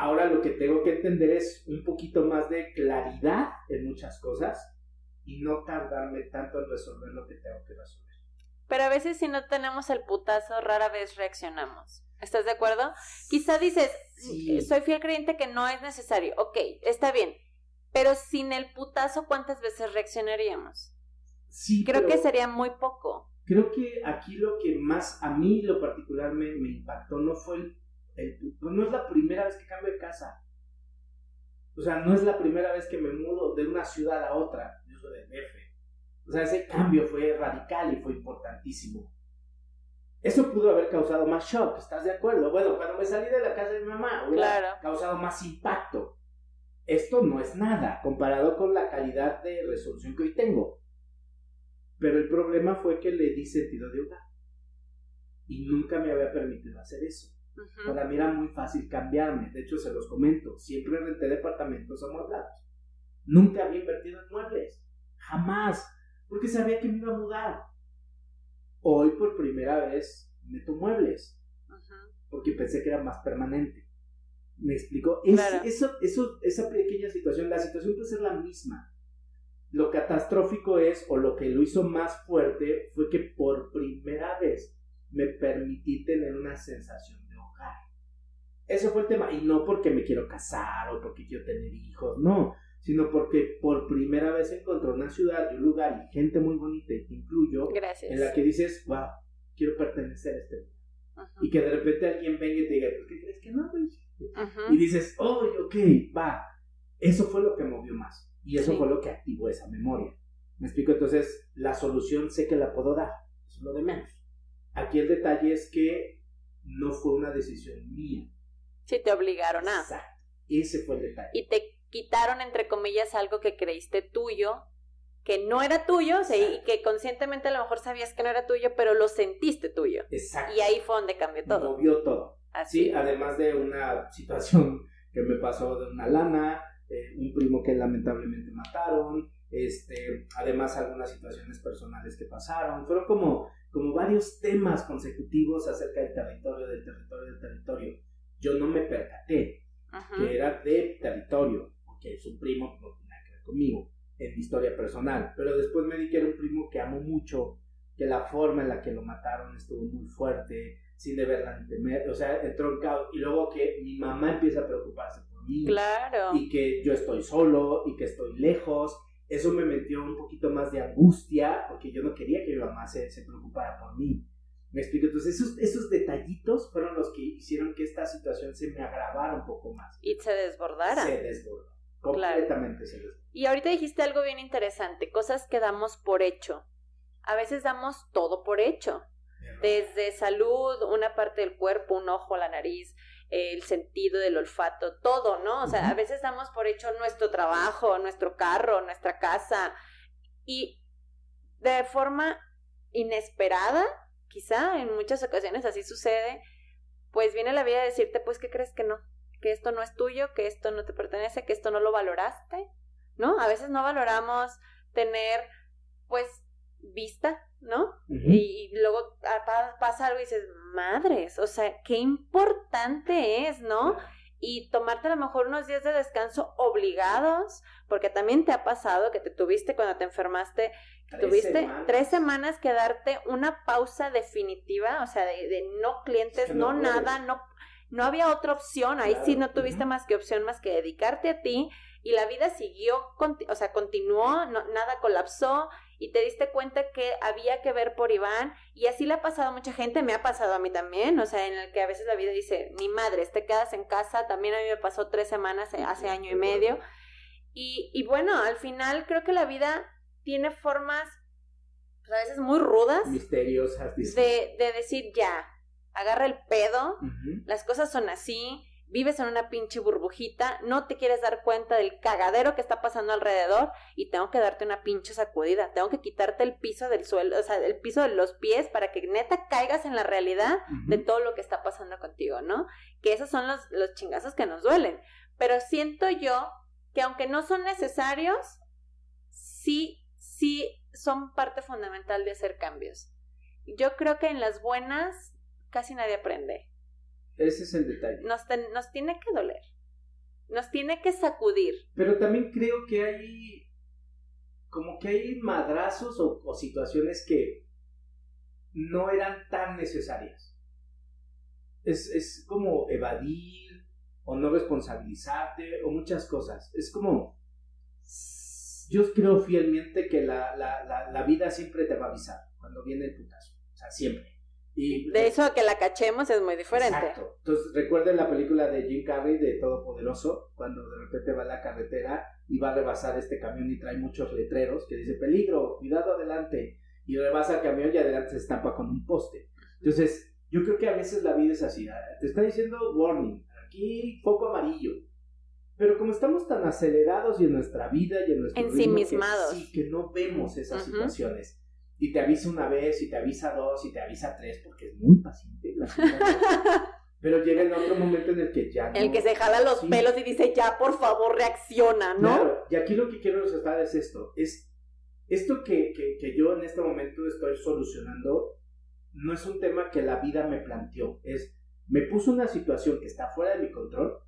Ahora lo que tengo que entender es un poquito más de claridad en muchas cosas y no tardarme tanto en resolver lo que tengo que resolver. Pero a veces si no tenemos el putazo, rara vez reaccionamos. ¿Estás de acuerdo? Quizá dices, soy fiel creyente que no es necesario. Ok, está bien. Pero sin el putazo, ¿cuántas veces reaccionaríamos? Sí. Creo que sería muy poco. Creo que aquí lo que más a mí lo particular me, impactó no fue el, No es la primera vez que cambio de casa. O sea, no es la primera vez que me mudo de una ciudad a otra. Yo soy de DF. O sea, ese cambio fue radical y fue importantísimo. Eso pudo haber causado más shock, ¿estás de acuerdo? Bueno, cuando me salí de la casa de mi mamá, hubiera causado más impacto. Esto no es nada comparado con la calidad de resolución que hoy tengo. Pero el problema fue que le di sentido de hogar. Y nunca me había permitido hacer eso. Para mí era muy fácil cambiarme. De hecho, se los comento. Siempre renté departamentos amueblados. Nunca había invertido en muebles. Jamás. Porque sabía que me iba a mudar Hoy por primera vez meto muebles. Porque pensé que era más permanente. ¿Me explico? eso, eso, esa pequeña situación, la situación puede ser la misma. Lo catastrófico es, o lo que lo hizo más fuerte, fue que por primera vez me permití tener una sensación. Ese fue el tema. Y no porque me quiero casar o porque quiero tener hijos, no. Sino porque por primera vez encontré una ciudad y un lugar y gente muy bonita, y te incluyo, Gracias. en la que dices, wow, quiero pertenecer a este lugar. Y que de repente alguien venga y te diga, ¿por qué crees que no, güey? Y dices, oh, ok, va. Eso fue lo que movió más. Y eso Sí. fue lo que activó esa memoria. ¿Me explico? Entonces, la solución sé que la puedo dar. Eso es lo de menos. Aquí el detalle es que no fue una decisión mía. Sí, te obligaron a. Exacto. Ese fue el detalle. Y te quitaron, entre comillas, algo que creíste tuyo, que no era tuyo, y que conscientemente a lo mejor sabías que no era tuyo, pero lo sentiste tuyo. Exacto. Y ahí fue donde cambió todo. Movió todo. Así. Sí, además de una situación que me pasó de una lana, eh, un primo que lamentablemente mataron, este, además algunas situaciones personales que pasaron, fueron como, como varios temas consecutivos acerca del territorio, del territorio, del territorio. Yo no me percaté Ujú. que era de territorio, porque es un primo, no tiene nada que ver conmigo, en mi historia personal, pero después me di que era un primo que amo mucho, que la forma en la que lo mataron estuvo muy fuerte, sin deberla ni temer, o sea, entró en caos, y luego que mi mamá empieza a preocuparse por mí, Claro. y que yo estoy solo, y que estoy lejos, eso me metió un poquito más de angustia, porque yo no quería que mi mamá se, se preocupara por mí. Me explico, entonces esos, esos detallitos fueron los que hicieron que esta situación se me agravara un poco más Y se desbordara. se desbordó. Completamente se desbordó. Y ahorita dijiste algo bien interesante, cosas que damos por hecho. A veces damos todo por hecho. Desde salud, una parte del cuerpo, un ojo, la nariz, el sentido del olfato, todo, ¿no? O sea, a veces damos por hecho nuestro trabajo, nuestro carro, nuestra casa. Y de forma inesperada, quizá en muchas ocasiones así sucede, pues viene la vida a decirte, pues, ¿qué crees que no? Que esto no es tuyo, que esto no te pertenece, que esto no lo valoraste, ¿no? A veces no valoramos tener, pues, vista, ¿no? Y, y luego pa- pasa algo y dices, madres, o sea, qué importante es, ¿no? Y tomarte a lo mejor unos días de descanso obligados, porque también te ha pasado que te tuviste cuando te enfermaste, Tres tuviste semanas. tres semanas que darte una pausa definitiva, o sea, de, de no clientes, Es que no nada, no, no había otra opción, ahí sí no tuviste más que opción más que dedicarte a ti y la vida siguió, o sea, continuó, no- nada colapsó y te diste cuenta que había que ver por Iván y así le ha pasado a mucha gente, me ha pasado a mí también, o sea, en el que a veces la vida dice, ni madre, te quedas en casa, también a mí me pasó tres semanas eh, hace año y medio. y, y bueno, al final creo que la vida tiene formas pues, a veces muy rudas Misteriosas. de, de decir ya, agarra el pedo, las cosas son así, vives en una pinche burbujita, no te quieres dar cuenta del cagadero que está pasando alrededor y tengo que darte una pinche sacudida, tengo que quitarte el piso del suelo, o sea, el piso de los pies para que neta caigas en la realidad de todo lo que está pasando contigo, ¿no? Que esos son los, los chingazos que nos duelen. Pero siento yo que aunque no son necesarios, sí, sí son parte fundamental de hacer cambios. Yo creo que en las buenas casi nadie aprende. Ese es el detalle. Nos, ten- nos tiene que doler. Nos tiene que sacudir. Pero también creo que hay. Como que hay madrazos o, o situaciones que no eran tan necesarias. Es, es como evadir o no responsabilizarte o muchas cosas. Es como. Yo creo fielmente que la, la, la, la vida siempre te va a avisar cuando viene el putazo. O sea, siempre. Y De eso a que la cachemos es muy diferente. Exacto. Entonces, recuerden la película de Jim Carrey de Todopoderoso, cuando de repente va a la carretera y va a rebasar este camión y trae muchos letreros que dice peligro, cuidado adelante, y rebasa el camión y adelante se estampa con un poste. Entonces, yo creo que a veces la vida es así. Te está diciendo warning, aquí foco amarillo. Pero como estamos tan acelerados y en nuestra vida y en nuestro ritmo que Ensimismados. sí, que no vemos esas Ujú. situaciones. Y te avisa una vez, y te avisa dos, y te avisa tres, porque es muy paciente la. Pero llega el otro momento en el que ya no. El que se jala los Sí. pelos y dice, ya, por favor, reacciona, ¿no? Claro, y aquí lo que quiero resaltar es esto, es esto que, que, que yo en este momento estoy solucionando, no es un tema que la vida me planteó, es, me puso una situación que está fuera de mi control,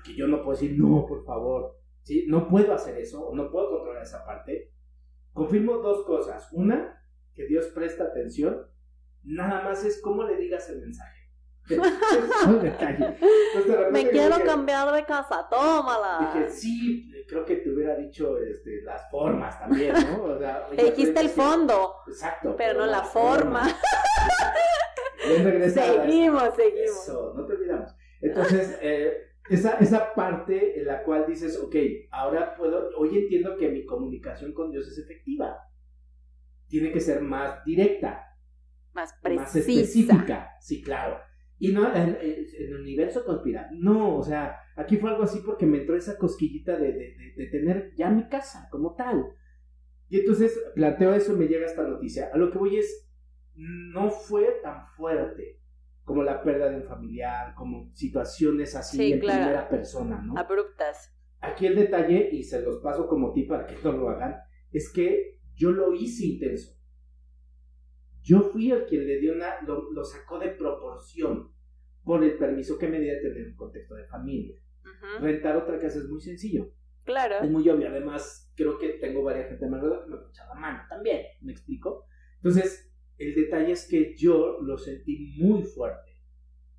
porque yo no puedo decir, no, por favor, ¿sí? no puedo hacer eso, o no puedo controlar esa parte. Confirmo dos cosas, una, que Dios presta atención, nada más es cómo le digas el mensaje. Me quiero cambiar de casa, tómala. Dije, sí, creo que te hubiera dicho este, las formas también, ¿no? O sea, te dijiste el fondo. Exacto. Pero, no la forma. Bien seguimos, seguimos. Eso, no te olvidamos. Entonces, eh, esa, esa parte en la cual dices, ok, ahora puedo, hoy entiendo que mi comunicación con Dios es efectiva. Tiene que ser más directa. Más precisa. Más específica. Sí, claro. Y no, en, el universo conspira. No, o sea, aquí fue algo así porque me entró esa cosquillita de, de, de, tener ya mi casa como tal. Y entonces planteo eso y me llega esta noticia. A lo que voy es, no fue tan fuerte como la pérdida de un familiar, como situaciones así en primera persona, ¿no? Abruptas. Aquí el detalle, y se los paso como ti para que no lo hagan, es que yo lo hice intenso. Yo fui el quien le dio una, lo, sacó de proporción por el permiso que me dio de tener un contexto de familia. Rentar otra casa es muy sencillo. Claro. Es muy obvio. Además, creo que tengo varias gente alrededor que me echa la mano también. ¿Me explico? Entonces, el detalle es que yo lo sentí muy fuerte.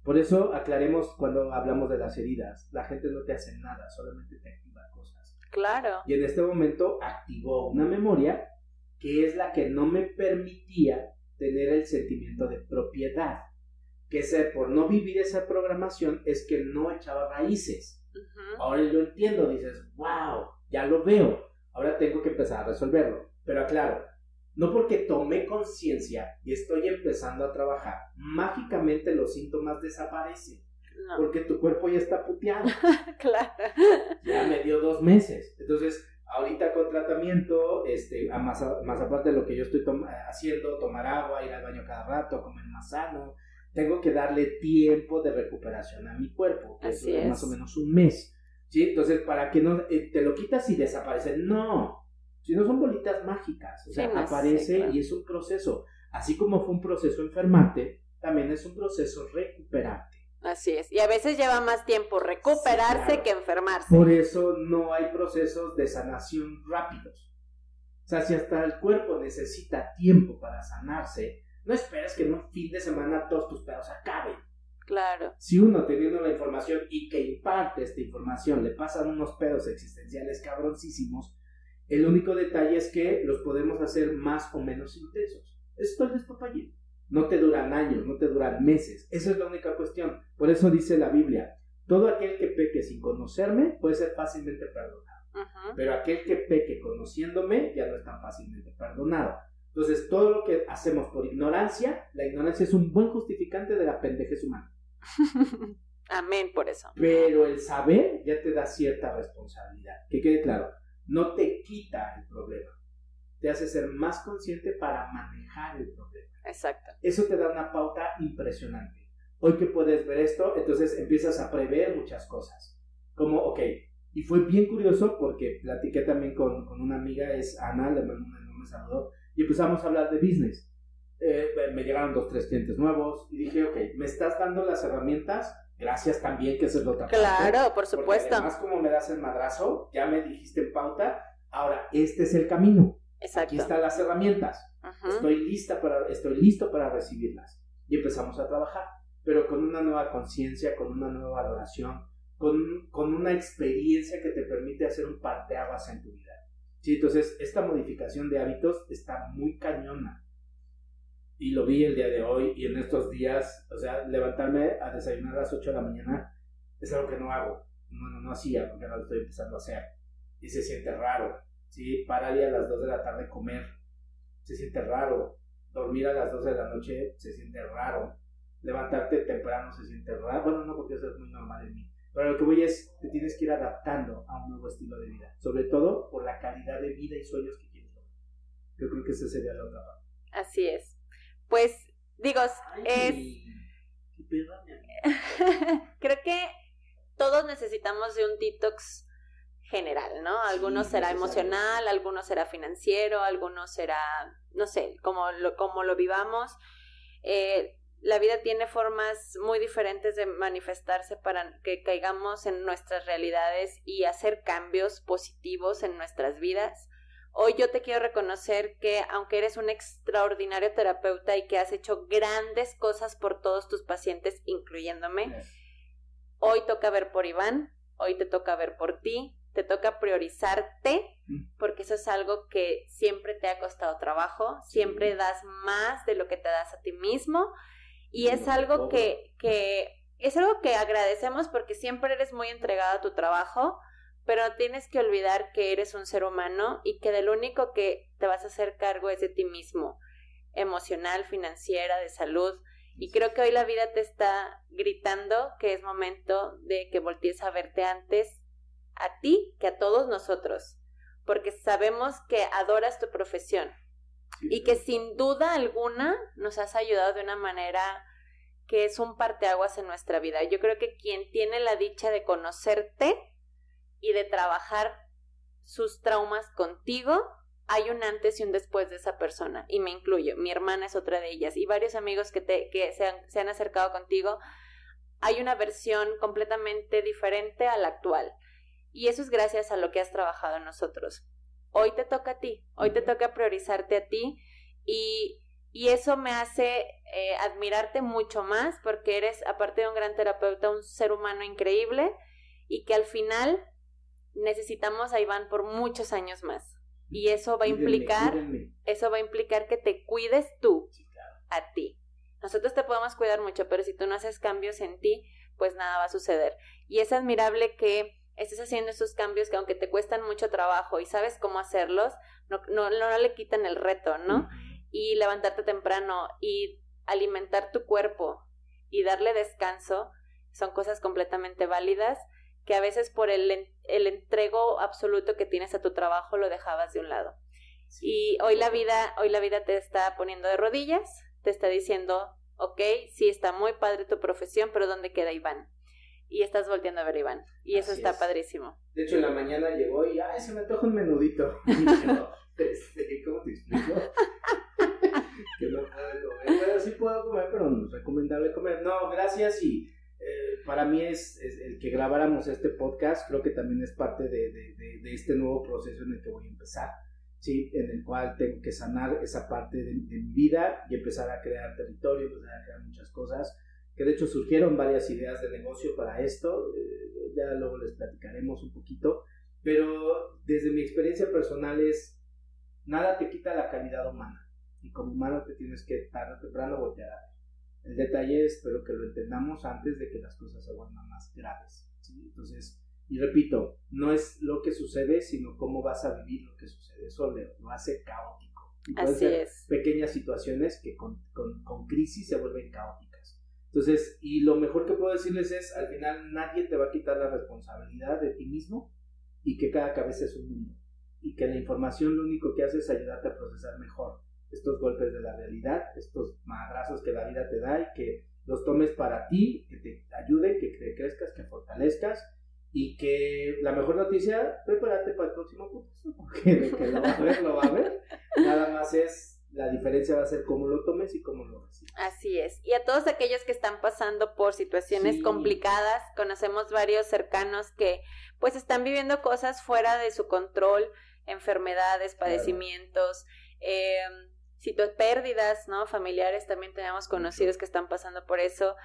Por eso aclaremos cuando hablamos de las heridas. La gente no te hace nada, solamente te activa cosas. Claro. Y en este momento activó una memoria que es la que no me permitía tener el sentimiento de propiedad. Que sé, por no vivir esa programación es que no echaba raíces. Ahora lo entiendo, dices, wow, ya lo veo. Ahora tengo que empezar a resolverlo. Pero aclaro, no porque tomé conciencia y estoy empezando a trabajar, mágicamente los síntomas desaparecen. Porque tu cuerpo ya está puteado. claro. Ya me dio dos meses. Entonces, ahorita con tratamiento, este, más, más aparte de lo que yo estoy haciendo, tomar agua, ir al baño cada rato, comer más sano, tengo que darle tiempo de recuperación a mi cuerpo, que es, más o menos un mes. ¿sí? Entonces, para que no eh, te lo quitas y desaparece. No, si no son bolitas mágicas, o sea, aparece y es un proceso. Así como fue un proceso enfermarte, también es un proceso recuperarte. Así es, y a veces lleva más tiempo recuperarse que enfermarse. Por eso no hay procesos de sanación rápidos. O sea, si hasta el cuerpo necesita tiempo para sanarse, no esperes que en un fin de semana todos tus pedos acaben. Claro. Si uno teniendo la información y que imparte esta información le pasan unos pedos existenciales cabroncísimos, el único detalle es que los podemos hacer más o menos intensos. Esto es el No te duran años, no te duran meses. Esa es la única cuestión. Por eso dice la Biblia, todo aquel que peque sin conocerme puede ser fácilmente perdonado. Pero aquel que peque conociéndome ya no es tan fácilmente perdonado. Entonces, todo lo que hacemos por ignorancia, la ignorancia es un buen justificante de la pendejez humana. Amén por eso. Pero el saber ya te da cierta responsabilidad. Que quede claro, no te quita el problema, te hace ser más consciente para manejar el problema. Exacto. Eso te da una pauta impresionante. Hoy que puedes ver esto, entonces empiezas a prever muchas cosas. Como, ok, y fue bien curioso porque platiqué también con, una amiga, es Ana, le mando un enorme saludo, y empezamos a hablar de business. Eh, me llegaron dos, tres clientes nuevos y dije, ok, me estás dando las herramientas Gracias también, que eso es lo otra Claro, por supuesto. además, como me das el madrazo, ya me dijiste en pauta, ahora este es el camino. Exacto. Aquí están las herramientas. Estoy lista para, estoy listo para recibirlas. Y empezamos a trabajar, pero con una nueva conciencia, con una nueva valoración, con, con una experiencia que te permite hacer un parteaguas en tu vida. Sí, entonces esta modificación de hábitos está muy cañona y lo vi el día de hoy y en estos días, o sea, levantarme a desayunar a las 8 de la mañana es algo que no hago, no, no, no hacía porque ahora lo estoy empezando a hacer y se siente raro, ¿sí? Parar a las 2 de la tarde comer, se siente raro, dormir a las 12 de la noche se siente raro, levantarte temprano se siente raro, bueno, no porque eso es muy normal en mí, pero lo que voy es, te tienes que ir adaptando a un nuevo estilo de vida, sobre todo por la calidad de vida y sueños que quieres lograr. Yo creo que esa sería la otra parte. Así es pues digo, es... Creo que todos necesitamos de un detox general, ¿no? Algunos será emocional, algunos será financiero, algunos será, no sé, como lo, como lo vivamos. Eh, la vida tiene formas muy diferentes de manifestarse para que caigamos en nuestras realidades y hacer cambios positivos en nuestras vidas. Hoy yo te quiero reconocer que aunque eres un extraordinario terapeuta y que has hecho grandes cosas por todos tus pacientes, incluyéndome, hoy toca ver por Iván, hoy te toca ver por ti, te toca priorizarte, mm. porque eso es algo que siempre te ha costado trabajo, siempre das más de lo que te das a ti mismo y es algo que, que es algo que agradecemos porque siempre eres muy entregado a tu trabajo, pero tienes que olvidar que eres un ser humano y que del único que te vas a hacer cargo es de ti mismo, emocional, financiera, de salud. Y creo que hoy la vida te está gritando que es momento de que voltees a verte antes a ti que a todos nosotros, porque sabemos que adoras tu profesión y que sin duda alguna nos has ayudado de una manera que es un parteaguas en nuestra vida. Yo creo que quien tiene la dicha de conocerte y de trabajar sus traumas contigo, hay un antes y un después de esa persona, y me incluyo. Mi hermana es otra de ellas, y varios amigos que, te, que se, han, se han acercado contigo. Hay una versión completamente diferente a la actual. Y eso es gracias a lo que has trabajado nosotros. Hoy te toca a ti, hoy te toca priorizarte a ti y, y eso me hace eh, admirarte mucho más porque eres, aparte de un gran terapeuta, un ser humano increíble y que al final necesitamos a Iván por muchos años más. Y eso va a implicar, eso va a implicar que te cuides tú a ti. Nosotros te podemos cuidar mucho, pero si tú no haces cambios en ti, pues nada va a suceder. Y es admirable que estés haciendo esos cambios que aunque te cuestan mucho trabajo y sabes cómo hacerlos, no, no, no le quitan el reto, ¿no? Y levantarte temprano y alimentar tu cuerpo y darle descanso son cosas completamente válidas que a veces por el, el entrego absoluto que tienes a tu trabajo lo dejabas de un lado. y hoy la vida, hoy la vida te está poniendo de rodillas, te está diciendo, ok, sí está muy padre tu profesión, pero ¿dónde queda Iván? Y estás volteando a ver a Iván. Y eso está padrísimo. De hecho, en la mañana llegó y, ay, se me antoja un menudito. Este, ¿Cómo te explico? que no puedo comer. Pero sí puedo comer, pero no es recomendable comer. No, gracias y eh, para mí es, el que grabáramos este podcast, creo que también es parte de, de, este nuevo proceso en el que voy a empezar, ¿sí? En el cual tengo que sanar esa parte de, mi vida y empezar a crear territorio, empezar a crear muchas cosas, que de hecho surgieron varias ideas de negocio para esto, eh, ya luego les platicaremos un poquito, pero desde mi experiencia personal es, nada te quita la calidad humana, y como humano te tienes que tarde o temprano voltear a el detalle espero que lo entendamos antes de que las cosas se vuelvan más graves. Entonces, y repito, no es lo que sucede, sino cómo vas a vivir lo que sucede. Eso lo hace caótico. Así es. Pequeñas situaciones que con, con, con crisis se vuelven caóticas. Entonces, y lo mejor que puedo decirles es, al final nadie te va a quitar la responsabilidad de ti mismo y que cada cabeza es un mundo. Y que la información lo único que hace es ayudarte a procesar mejor estos golpes de la realidad, estos madrazos que la vida te da y que los tomes para ti, que te ayuden, que te crezcas, que fortalezcas y que la mejor noticia, prepárate para el próximo putazo, porque de que lo va a ver, lo va a ver. Nada más es, la diferencia va a ser cómo lo tomes y cómo lo recibes. Así es. Y a todos aquellos que están pasando por situaciones complicadas, conocemos varios cercanos que pues están viviendo cosas fuera de su control, enfermedades, padecimientos. Eh, pérdidas, ¿no? Familiares, también tenemos conocidos que están pasando por eso,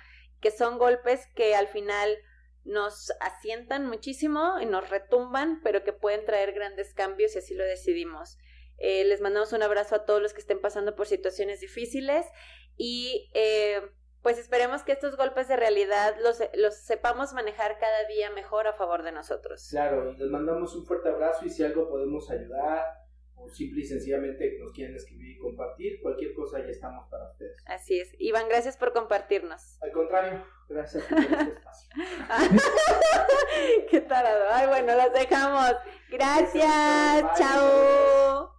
que son golpes que al final nos asientan muchísimo y nos retumban, pero que pueden traer grandes cambios si así lo decidimos. Eh, les mandamos un abrazo a todos los que estén pasando por situaciones difíciles y eh, pues esperemos que estos golpes de realidad los, los sepamos manejar cada día mejor a favor de nosotros. Claro, y les mandamos un fuerte abrazo y si algo podemos ayudar, o simple y sencillamente nos quieren escribir y compartir, cualquier cosa ya estamos para ustedes. Así es. Iván, gracias por compartirnos. Al contrario, gracias por este espacio. Qué tarado. Ay, bueno, las dejamos. Gracias. Chao.